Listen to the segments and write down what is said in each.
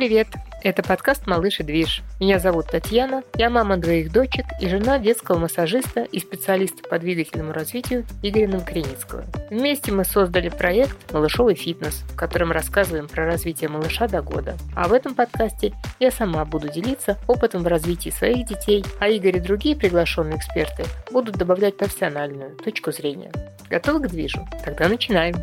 привет! Это подкаст «Малыш и движ». Меня зовут Татьяна, я мама двоих дочек и жена детского массажиста и специалиста по двигательному развитию Игоря Новокреницкого. Вместе мы создали проект «Малышовый фитнес», в котором рассказываем про развитие малыша до года. А в этом подкасте я сама буду делиться опытом в развитии своих детей, а Игорь и другие приглашенные эксперты будут добавлять профессиональную точку зрения. Готовы к движу? Тогда начинаем!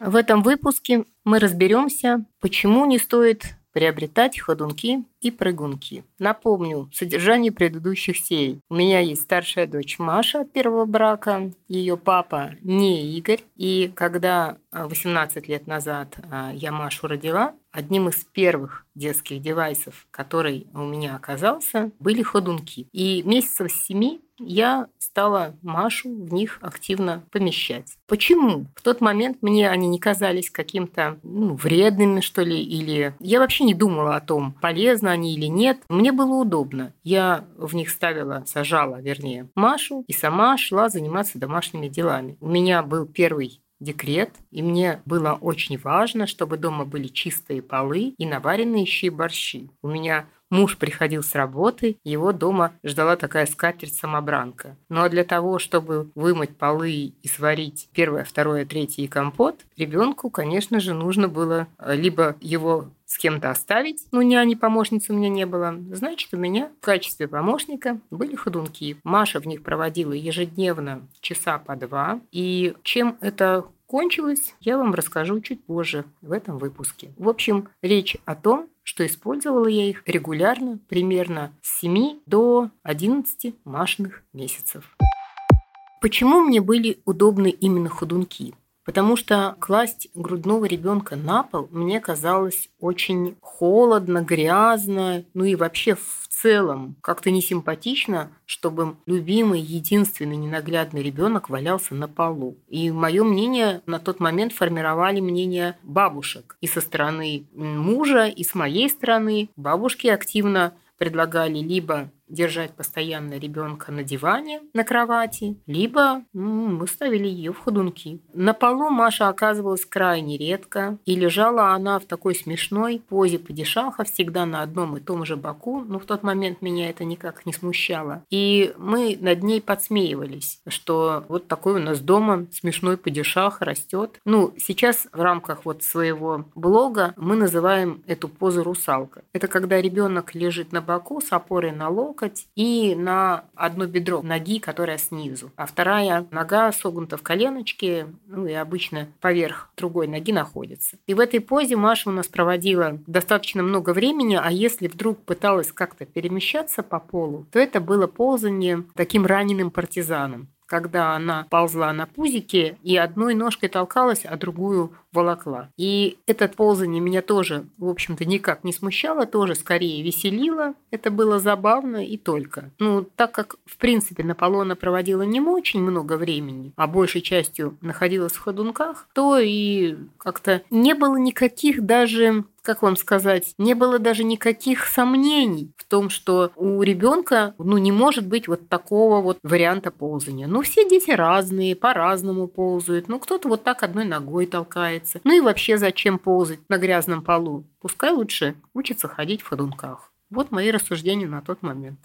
В этом выпуске мы разберемся, почему не стоит приобретать ходунки и прыгунки. Напомню содержание предыдущих серий. У меня есть старшая дочь Маша от первого брака, ее папа не Игорь. И когда 18 лет назад а, я Машу родила, одним из первых детских девайсов, который у меня оказался, были ходунки. И месяцев с семи я стала Машу в них активно помещать. Почему? В тот момент мне они не казались каким-то ну, вредными, что ли, или я вообще не думала о том, полезны они или нет. Мне было удобно. Я в них ставила, сажала, вернее, Машу и сама шла заниматься домашними делами. У меня был первый декрет, и мне было очень важно, чтобы дома были чистые полы и наваренные щи борщи. У меня Муж приходил с работы, его дома ждала такая скатерть-самобранка. Ну а для того, чтобы вымыть полы и сварить первое, второе, третье и компот, ребенку, конечно же, нужно было э, либо его с кем-то оставить, ну, няни помощницы у меня не было, значит, у меня в качестве помощника были ходунки. Маша в них проводила ежедневно часа по два, и чем это кончилось, я вам расскажу чуть позже в этом выпуске. В общем, речь о том, что использовала я их регулярно, примерно с 7 до 11 машных месяцев. Почему мне были удобны именно ходунки? Потому что класть грудного ребенка на пол мне казалось очень холодно, грязно, ну и вообще целом как-то несимпатично, чтобы любимый, единственный ненаглядный ребенок валялся на полу. И мое мнение на тот момент формировали мнение бабушек и со стороны мужа, и с моей стороны. Бабушки активно предлагали либо держать постоянно ребенка на диване, на кровати, либо мы ставили ее в ходунки. На полу Маша оказывалась крайне редко, и лежала она в такой смешной позе падишаха, всегда на одном и том же боку, но в тот момент меня это никак не смущало. И мы над ней подсмеивались, что вот такой у нас дома смешной падишах растет. Ну, сейчас в рамках вот своего блога мы называем эту позу русалка. Это когда ребенок лежит на боку с опорой на лоб, локоть и на одно бедро ноги, которая снизу. А вторая нога согнута в коленочке, ну и обычно поверх другой ноги находится. И в этой позе Маша у нас проводила достаточно много времени, а если вдруг пыталась как-то перемещаться по полу, то это было ползание таким раненым партизаном когда она ползла на пузике и одной ножкой толкалась, а другую волокла. И это ползание меня тоже, в общем-то, никак не смущало, тоже скорее веселило. Это было забавно и только. Ну, так как, в принципе, на полу она проводила не очень много времени, а большей частью находилась в ходунках, то и как-то не было никаких даже как вам сказать, не было даже никаких сомнений в том, что у ребенка ну, не может быть вот такого вот варианта ползания. Ну, все дети разные, по-разному ползают. Ну, кто-то вот так одной ногой толкается. Ну и вообще зачем ползать на грязном полу? Пускай лучше учится ходить в ходунках. Вот мои рассуждения на тот момент.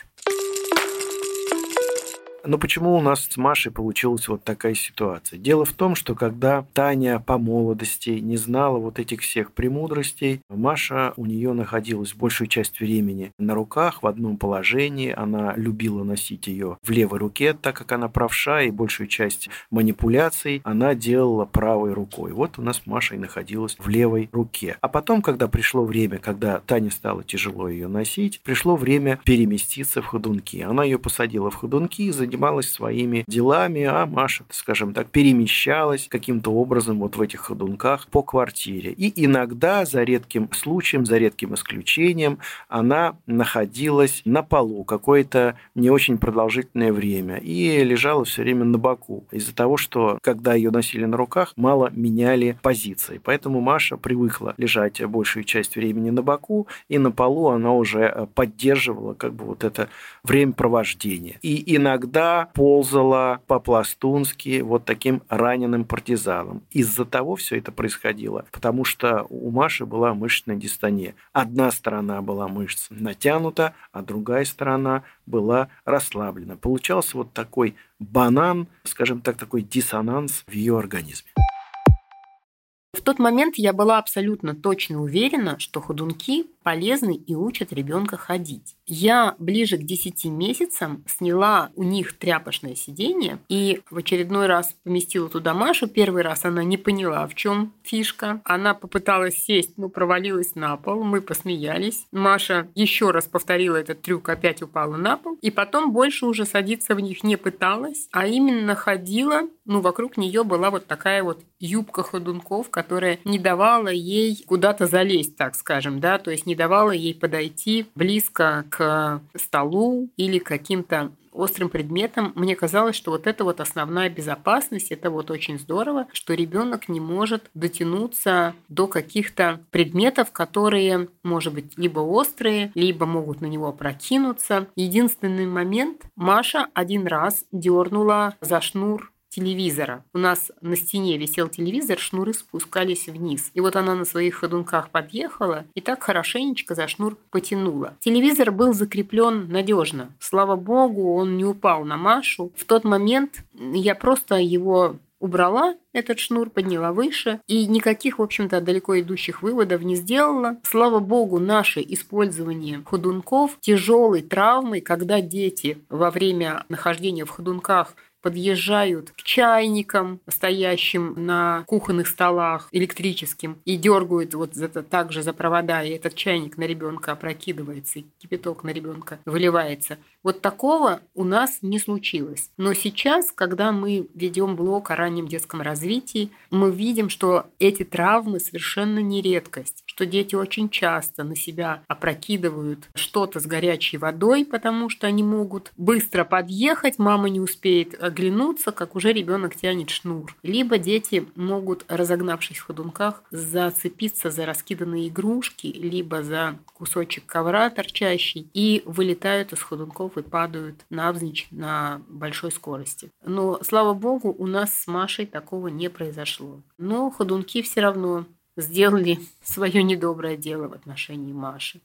Но почему у нас с Машей получилась вот такая ситуация? Дело в том, что когда Таня по молодости не знала вот этих всех премудростей, Маша у нее находилась большую часть времени на руках в одном положении. Она любила носить ее в левой руке, так как она правша, и большую часть манипуляций она делала правой рукой. Вот у нас Маша и находилась в левой руке. А потом, когда пришло время, когда Тане стало тяжело ее носить, пришло время переместиться в ходунки. Она ее посадила в ходунки и занималась своими делами, а Маша, скажем так, перемещалась каким-то образом вот в этих ходунках по квартире. И иногда, за редким случаем, за редким исключением, она находилась на полу какое-то не очень продолжительное время и лежала все время на боку из-за того, что когда ее носили на руках, мало меняли позиции. Поэтому Маша привыкла лежать большую часть времени на боку, и на полу она уже поддерживала как бы вот это времяпровождение. И иногда иногда ползала по-пластунски вот таким раненым партизаном. Из-за того все это происходило, потому что у Маши была мышечная дистония. Одна сторона была мышца натянута, а другая сторона была расслаблена. Получался вот такой банан, скажем так, такой диссонанс в ее организме. В тот момент я была абсолютно точно уверена, что ходунки полезны и учат ребенка ходить. Я ближе к 10 месяцам сняла у них тряпочное сиденье и в очередной раз поместила туда Машу. Первый раз она не поняла, в чем фишка. Она попыталась сесть, но провалилась на пол. Мы посмеялись. Маша еще раз повторила этот трюк, опять упала на пол. И потом больше уже садиться в них не пыталась, а именно ходила. Ну, вокруг нее была вот такая вот юбка ходунков, которая не давала ей куда-то залезть, так скажем, да, то есть не давала ей подойти близко к столу или каким-то острым предметом, мне казалось, что вот это вот основная безопасность, это вот очень здорово, что ребенок не может дотянуться до каких-то предметов, которые, может быть, либо острые, либо могут на него прокинуться. Единственный момент, Маша один раз дернула за шнур телевизора. У нас на стене висел телевизор, шнуры спускались вниз. И вот она на своих ходунках подъехала и так хорошенечко за шнур потянула. Телевизор был закреплен надежно. Слава богу, он не упал на Машу. В тот момент я просто его убрала этот шнур, подняла выше и никаких, в общем-то, далеко идущих выводов не сделала. Слава богу, наше использование ходунков тяжелой травмой, когда дети во время нахождения в ходунках подъезжают к чайникам, стоящим на кухонных столах электрическим, и дергают вот это также за провода, и этот чайник на ребенка опрокидывается, и кипяток на ребенка выливается. Вот такого у нас не случилось. Но сейчас, когда мы ведем блог о раннем детском развитии, мы видим, что эти травмы совершенно не редкость, что дети очень часто на себя опрокидывают что-то с горячей водой, потому что они могут быстро подъехать, мама не успеет оглянуться, как уже ребенок тянет шнур. Либо дети могут, разогнавшись в ходунках, зацепиться за раскиданные игрушки, либо за кусочек ковра торчащий, и вылетают из ходунков и падают навзничь на большой скорости. Но, слава богу, у нас с Машей такого не произошло. Но ходунки все равно сделали свое недоброе дело в отношении Маши.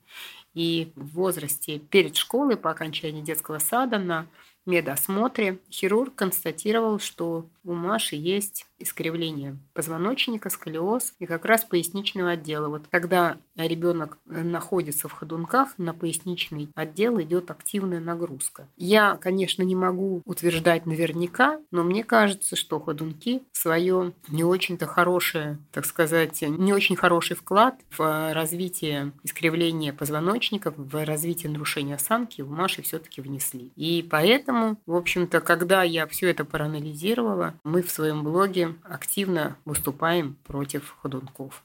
И в возрасте перед школой, по окончании детского сада, на медосмотре хирург констатировал, что у Маши есть искривление позвоночника, сколиоз и как раз поясничного отдела. Вот когда ребенок находится в ходунках, на поясничный отдел идет активная нагрузка. Я, конечно, не могу утверждать наверняка, но мне кажется, что ходунки свое не очень-то хорошее, так сказать, не очень хороший вклад в развитие искривления позвоночника, в развитие нарушения осанки в Маши все-таки внесли. И поэтому, в общем-то, когда я все это проанализировала, мы в своем блоге активно выступаем против ходунков.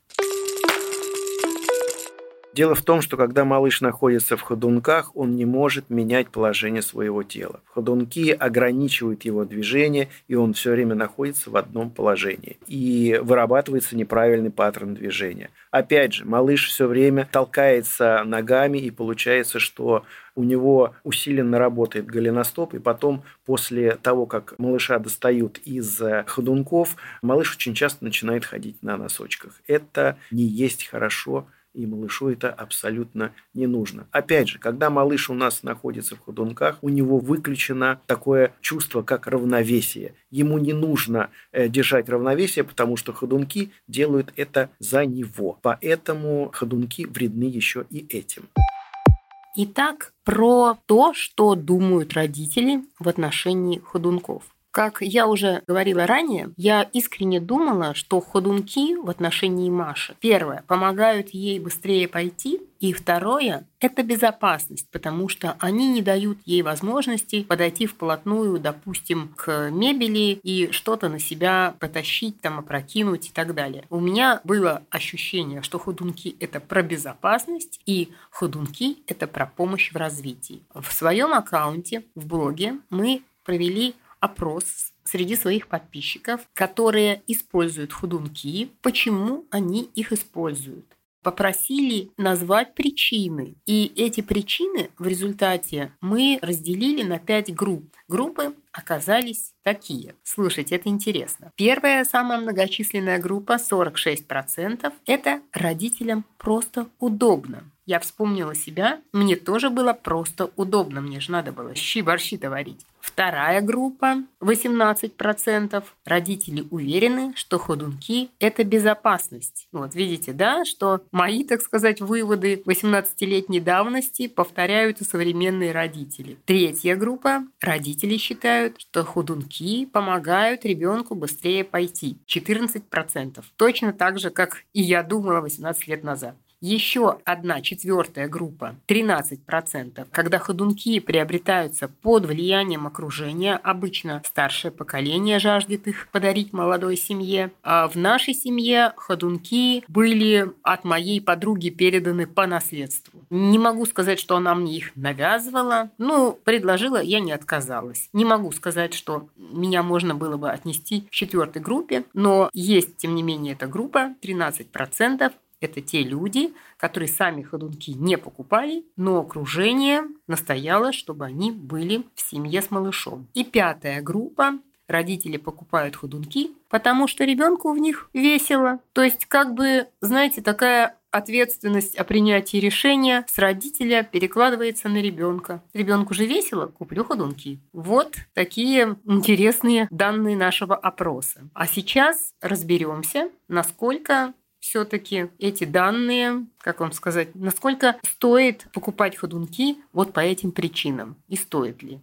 Дело в том, что когда малыш находится в ходунках, он не может менять положение своего тела. Ходунки ограничивают его движение, и он все время находится в одном положении. И вырабатывается неправильный паттерн движения. Опять же, малыш все время толкается ногами, и получается, что у него усиленно работает голеностоп, и потом после того, как малыша достают из ходунков, малыш очень часто начинает ходить на носочках. Это не есть хорошо и малышу это абсолютно не нужно. Опять же, когда малыш у нас находится в ходунках, у него выключено такое чувство, как равновесие. Ему не нужно э, держать равновесие, потому что ходунки делают это за него. Поэтому ходунки вредны еще и этим. Итак, про то, что думают родители в отношении ходунков. Как я уже говорила ранее, я искренне думала, что ходунки в отношении Маши, первое, помогают ей быстрее пойти, и второе – это безопасность, потому что они не дают ей возможности подойти вплотную, допустим, к мебели и что-то на себя потащить, там, опрокинуть и так далее. У меня было ощущение, что ходунки – это про безопасность, и ходунки – это про помощь в развитии. В своем аккаунте, в блоге мы провели опрос среди своих подписчиков, которые используют ходунки, почему они их используют. попросили назвать причины. И эти причины в результате мы разделили на пять групп. Группы оказались такие. Слушайте, это интересно. Первая, самая многочисленная группа, 46%, это родителям просто удобно. Я вспомнила себя, мне тоже было просто удобно, мне же надо было щи-борщи-то варить. Вторая группа, 18%, родители уверены, что ходунки – это безопасность. Вот видите, да, что мои, так сказать, выводы 18-летней давности повторяют и современные родители. Третья группа, родители считают, что ходунки помогают ребенку быстрее пойти. 14%. Точно так же, как и я думала 18 лет назад. Еще одна четвертая группа, 13%, когда ходунки приобретаются под влиянием окружения, обычно старшее поколение жаждет их подарить молодой семье. А в нашей семье ходунки были от моей подруги переданы по наследству. Не могу сказать, что она мне их навязывала. Ну, предложила, я не отказалась. Не могу сказать, что меня можно было бы отнести к четвертой группе, но есть, тем не менее, эта группа, 13%, это те люди, которые сами ходунки не покупали, но окружение настояло, чтобы они были в семье с малышом. И пятая группа родители покупают ходунки, потому что ребенку в них весело. То есть, как бы, знаете, такая ответственность о принятии решения с родителя перекладывается на ребенка. Ребенку же весело, куплю ходунки. Вот такие интересные данные нашего опроса. А сейчас разберемся, насколько все-таки эти данные, как вам сказать, насколько стоит покупать ходунки вот по этим причинам и стоит ли.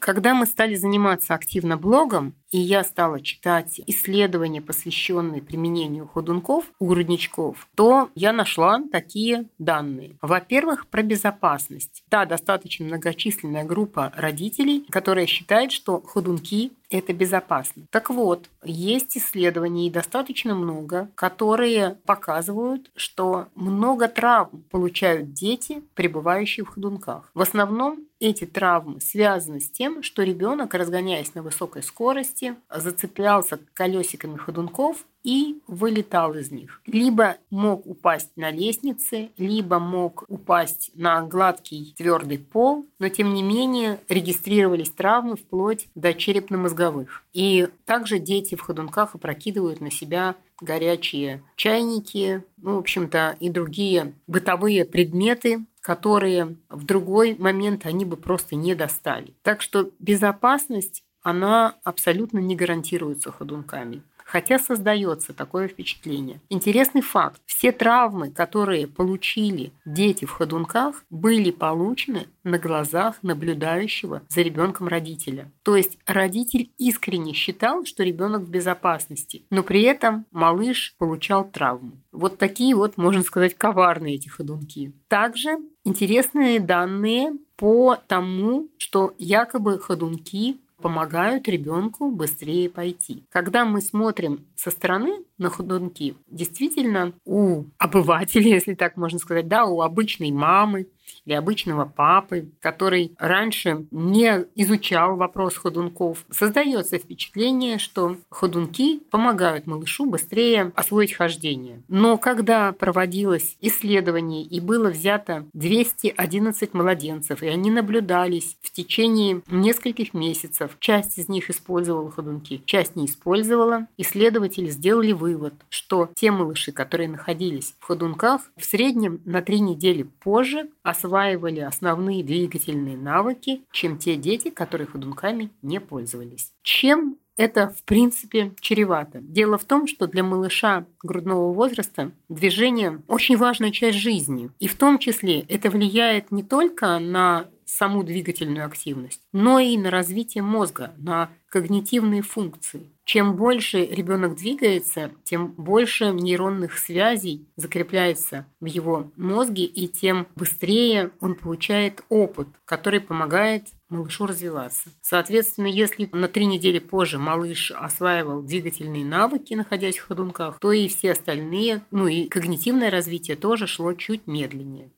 Когда мы стали заниматься активно блогом, и я стала читать исследования, посвященные применению ходунков у грудничков, то я нашла такие данные. Во-первых, про безопасность. Да, достаточно многочисленная группа родителей, которая считает, что ходунки это безопасно. Так вот, есть исследования, и достаточно много, которые показывают, что много травм получают дети, пребывающие в ходунках. В основном эти травмы связаны с тем, что ребенок, разгоняясь на высокой скорости, зацеплялся колесиками ходунков и вылетал из них. Либо мог упасть на лестнице, либо мог упасть на гладкий твердый пол, но тем не менее регистрировались травмы вплоть до черепно-мозговых. И также дети в ходунках опрокидывают на себя горячие чайники, ну, в общем-то, и другие бытовые предметы, которые в другой момент они бы просто не достали. Так что безопасность, она абсолютно не гарантируется ходунками хотя создается такое впечатление. Интересный факт. Все травмы, которые получили дети в ходунках, были получены на глазах наблюдающего за ребенком родителя. То есть родитель искренне считал, что ребенок в безопасности, но при этом малыш получал травму. Вот такие вот, можно сказать, коварные эти ходунки. Также интересные данные по тому, что якобы ходунки помогают ребенку быстрее пойти. Когда мы смотрим со стороны на ходунки, действительно у обывателя, если так можно сказать, да, у обычной мамы, или обычного папы, который раньше не изучал вопрос ходунков, создается впечатление, что ходунки помогают малышу быстрее освоить хождение. Но когда проводилось исследование и было взято 211 младенцев, и они наблюдались в течение нескольких месяцев, часть из них использовала ходунки, часть не использовала, исследователи сделали вывод, что те малыши, которые находились в ходунках, в среднем на три недели позже осваивали основные двигательные навыки, чем те дети, которые ходунками не пользовались. Чем это, в принципе, чревато. Дело в том, что для малыша грудного возраста движение очень важная часть жизни. И в том числе это влияет не только на саму двигательную активность, но и на развитие мозга, на когнитивные функции. Чем больше ребенок двигается, тем больше нейронных связей закрепляется в его мозге, и тем быстрее он получает опыт, который помогает малышу развиваться. Соответственно, если на три недели позже малыш осваивал двигательные навыки, находясь в ходунках, то и все остальные, ну и когнитивное развитие тоже шло чуть медленнее.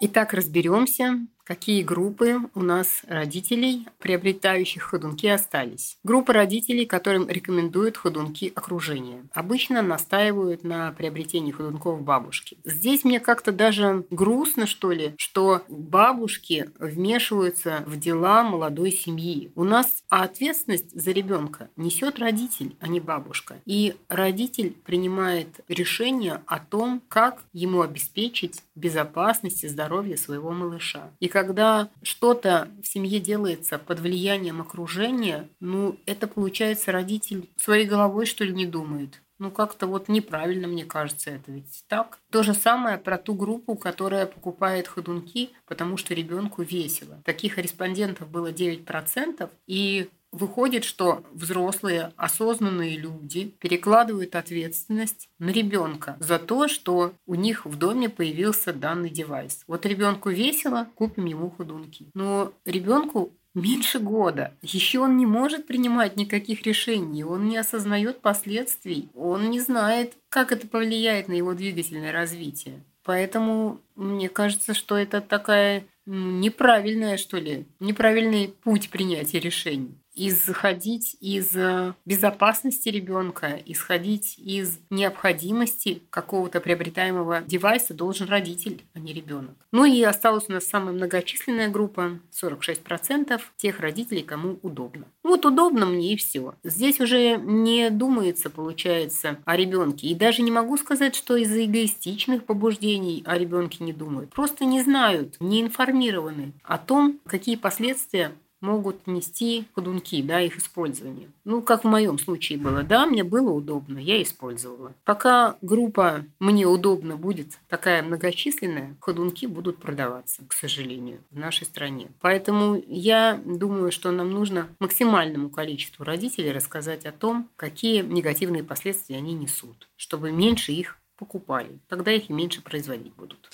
Итак, разберемся, какие группы у нас родителей, приобретающих ходунки, остались. Группа родителей, которым рекомендуют ходунки окружения. Обычно настаивают на приобретении ходунков бабушки. Здесь мне как-то даже грустно, что ли, что бабушки вмешиваются в дела молодой семьи. У нас ответственность за ребенка несет родитель, а не бабушка. И родитель принимает решение о том, как ему обеспечить безопасность и здоровье своего малыша. И когда что-то в семье делается под влиянием окружения, ну, это получается родитель своей головой, что ли, не думает. Ну, как-то вот неправильно, мне кажется, это ведь так. То же самое про ту группу, которая покупает ходунки, потому что ребенку весело. Таких респондентов было 9%, и Выходит, что взрослые, осознанные люди перекладывают ответственность на ребенка за то, что у них в доме появился данный девайс. Вот ребенку весело, купим ему ходунки. Но ребенку меньше года. Еще он не может принимать никаких решений, он не осознает последствий, он не знает, как это повлияет на его двигательное развитие. Поэтому мне кажется, что это такая неправильная, что ли, неправильный путь принятия решений исходить из э, безопасности ребенка, исходить из необходимости какого-то приобретаемого девайса должен родитель, а не ребенок. Ну и осталась у нас самая многочисленная группа, 46% тех родителей, кому удобно. Вот удобно мне и все. Здесь уже не думается, получается, о ребенке. И даже не могу сказать, что из-за эгоистичных побуждений о ребенке не думают. Просто не знают, не информированы о том, какие последствия могут нести ходунки, да, их использование. Ну, как в моем случае было, да, мне было удобно, я использовала. Пока группа «мне удобно» будет такая многочисленная, ходунки будут продаваться, к сожалению, в нашей стране. Поэтому я думаю, что нам нужно максимальному количеству родителей рассказать о том, какие негативные последствия они несут, чтобы меньше их покупали. Тогда их и меньше производить будут.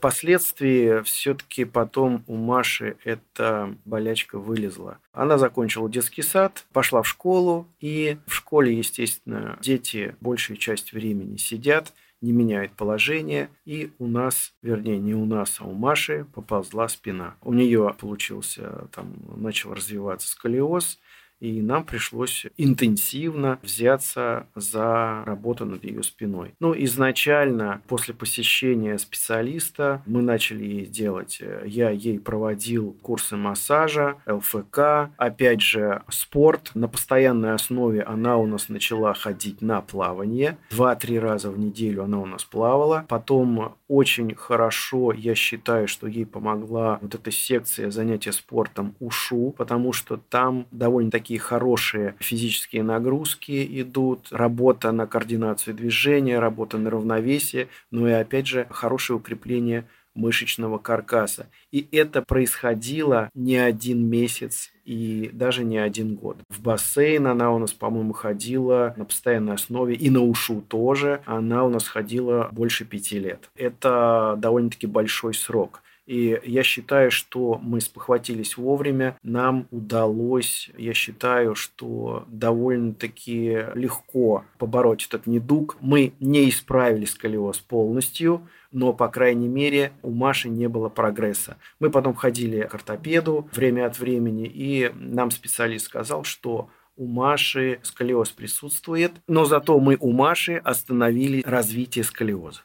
Впоследствии все-таки потом у Маши эта болячка вылезла. Она закончила детский сад, пошла в школу, и в школе, естественно, дети большую часть времени сидят, не меняет положение, и у нас, вернее, не у нас, а у Маши поползла спина. У нее получился, там, начал развиваться сколиоз, и нам пришлось интенсивно взяться за работу над ее спиной. Ну, изначально, после посещения специалиста, мы начали ей делать, э, я ей проводил курсы массажа, ЛФК, опять же, спорт. На постоянной основе она у нас начала ходить на плавание. Два-три раза в неделю она у нас плавала. Потом очень хорошо, я считаю, что ей помогла вот эта секция занятия спортом УШУ, потому что там довольно-таки такие хорошие физические нагрузки идут, работа на координацию движения, работа на равновесие, ну и опять же хорошее укрепление мышечного каркаса. И это происходило не один месяц и даже не один год. В бассейн она у нас, по-моему, ходила на постоянной основе, и на ушу тоже. Она у нас ходила больше пяти лет. Это довольно-таки большой срок. И я считаю, что мы спохватились вовремя. Нам удалось, я считаю, что довольно-таки легко побороть этот недуг. Мы не исправили сколиоз полностью, но, по крайней мере, у Маши не было прогресса. Мы потом ходили к ортопеду время от времени, и нам специалист сказал, что у Маши сколиоз присутствует, но зато мы у Маши остановили развитие сколиоза.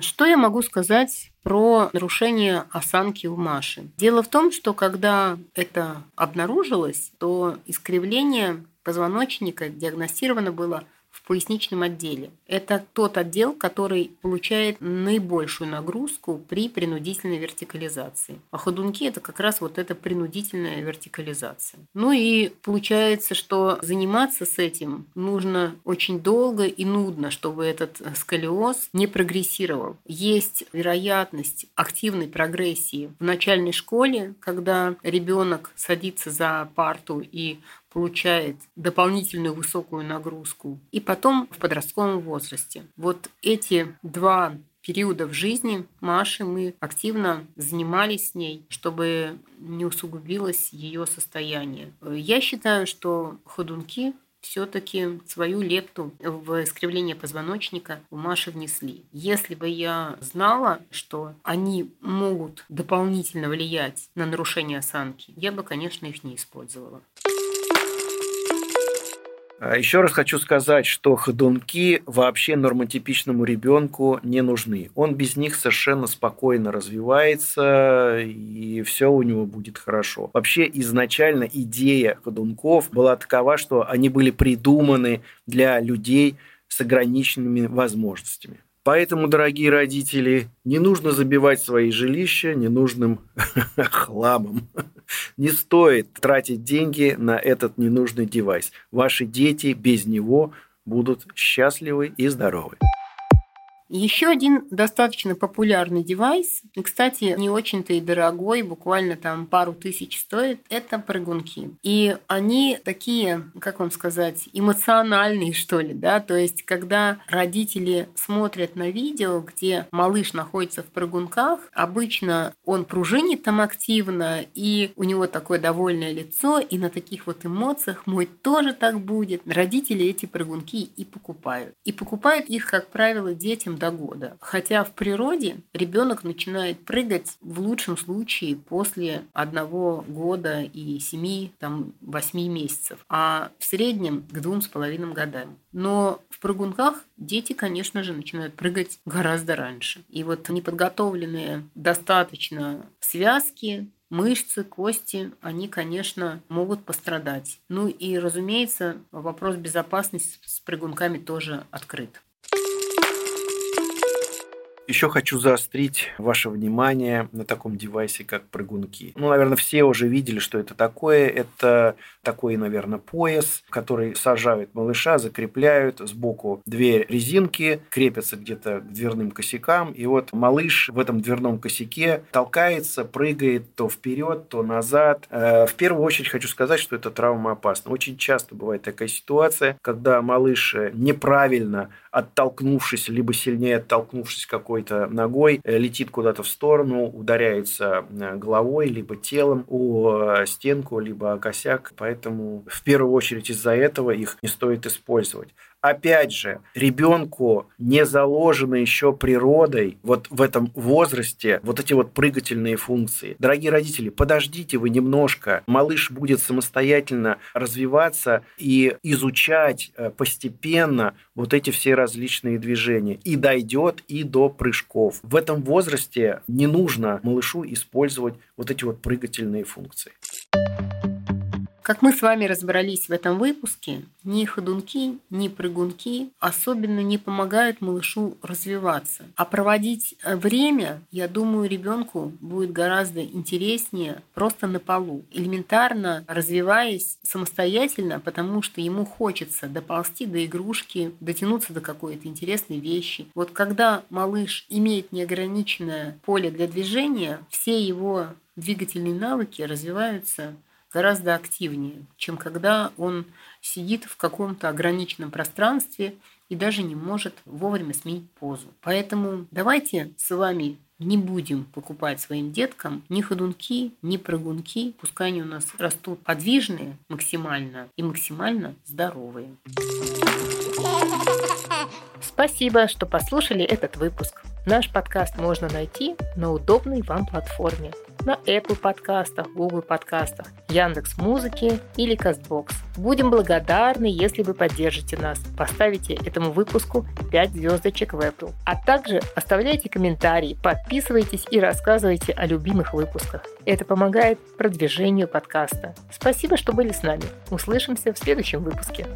Что я могу сказать про нарушение осанки у Маши? Дело в том, что когда это обнаружилось, то искривление позвоночника диагностировано было поясничном отделе. Это тот отдел, который получает наибольшую нагрузку при принудительной вертикализации. А ходунки – это как раз вот эта принудительная вертикализация. Ну и получается, что заниматься с этим нужно очень долго и нудно, чтобы этот сколиоз не прогрессировал. Есть вероятность активной прогрессии в начальной школе, когда ребенок садится за парту и получает дополнительную высокую нагрузку. И потом в подростковом возрасте. Вот эти два периода в жизни Маши мы активно занимались с ней, чтобы не усугубилось ее состояние. Я считаю, что ходунки все-таки свою лепту в искривление позвоночника у Маши внесли. Если бы я знала, что они могут дополнительно влиять на нарушение осанки, я бы, конечно, их не использовала. А Еще раз хочу сказать, что ходунки вообще нормотипичному ребенку не нужны. Он без них совершенно спокойно развивается, и все у него будет хорошо. Вообще изначально идея ходунков была такова, что они были придуманы для людей с ограниченными возможностями. Поэтому, дорогие родители, не нужно забивать свои жилища ненужным хламом. Не стоит тратить деньги на этот ненужный девайс. Ваши дети без него будут счастливы и здоровы. Еще один достаточно популярный девайс, и, кстати, не очень-то и дорогой, буквально там пару тысяч стоит, это прыгунки. И они такие, как вам сказать, эмоциональные, что ли, да, то есть когда родители смотрят на видео, где малыш находится в прыгунках, обычно он пружинит там активно, и у него такое довольное лицо, и на таких вот эмоциях мой тоже так будет. Родители эти прыгунки и покупают. И покупают их, как правило, детям до года. Хотя в природе ребенок начинает прыгать в лучшем случае после одного года и семи, там, восьми месяцев, а в среднем к двум с половиной годам. Но в прыгунках дети, конечно же, начинают прыгать гораздо раньше. И вот неподготовленные достаточно связки, мышцы, кости, они, конечно, могут пострадать. Ну и, разумеется, вопрос безопасности с прыгунками тоже открыт. Еще хочу заострить ваше внимание на таком девайсе, как прыгунки. Ну, наверное, все уже видели, что это такое. Это такой, наверное, пояс, который сажают малыша, закрепляют сбоку две резинки, крепятся где-то к дверным косякам. И вот малыш в этом дверном косяке толкается, прыгает то вперед, то назад. Э, в первую очередь хочу сказать, что это травма опасна. Очень часто бывает такая ситуация, когда малыш неправильно оттолкнувшись, либо сильнее оттолкнувшись какой-то ногой, э, летит куда-то в сторону, ударяется э, головой, либо телом о стенку, либо о косяк. Поэтому в первую очередь из-за этого их не стоит использовать. Опять же, ребенку не заложено еще природой вот в этом возрасте вот эти вот прыгательные функции. Дорогие родители, подождите вы немножко. Малыш будет самостоятельно развиваться и изучать э, постепенно вот эти все различные движения. И дойдет и до прыжков. В этом возрасте не нужно малышу использовать вот эти вот прыгательные функции. Как мы с вами разобрались в этом выпуске, ни ходунки, ни прыгунки особенно не помогают малышу развиваться. А проводить э, время, я думаю, ребенку будет гораздо интереснее просто на полу, элементарно развиваясь самостоятельно, потому что ему хочется доползти до игрушки, дотянуться до какой-то интересной вещи. Вот когда малыш имеет неограниченное поле для движения, все его двигательные навыки развиваются гораздо активнее, чем когда он сидит в каком-то ограниченном пространстве и даже не может вовремя сменить позу. Поэтому давайте с вами не будем покупать своим деткам ни ходунки, ни прыгунки. Пускай они у нас растут подвижные максимально и максимально здоровые. Спасибо, что послушали этот выпуск. Наш подкаст можно найти на удобной вам платформе на Apple подкастах, Google подкастах, Яндекс Музыке или Castbox. Будем благодарны, если вы поддержите нас, поставите этому выпуску 5 звездочек в Apple. А также оставляйте комментарии, подписывайтесь и рассказывайте о любимых выпусках. Это помогает продвижению подкаста. Спасибо, что были с нами. Услышимся в следующем выпуске.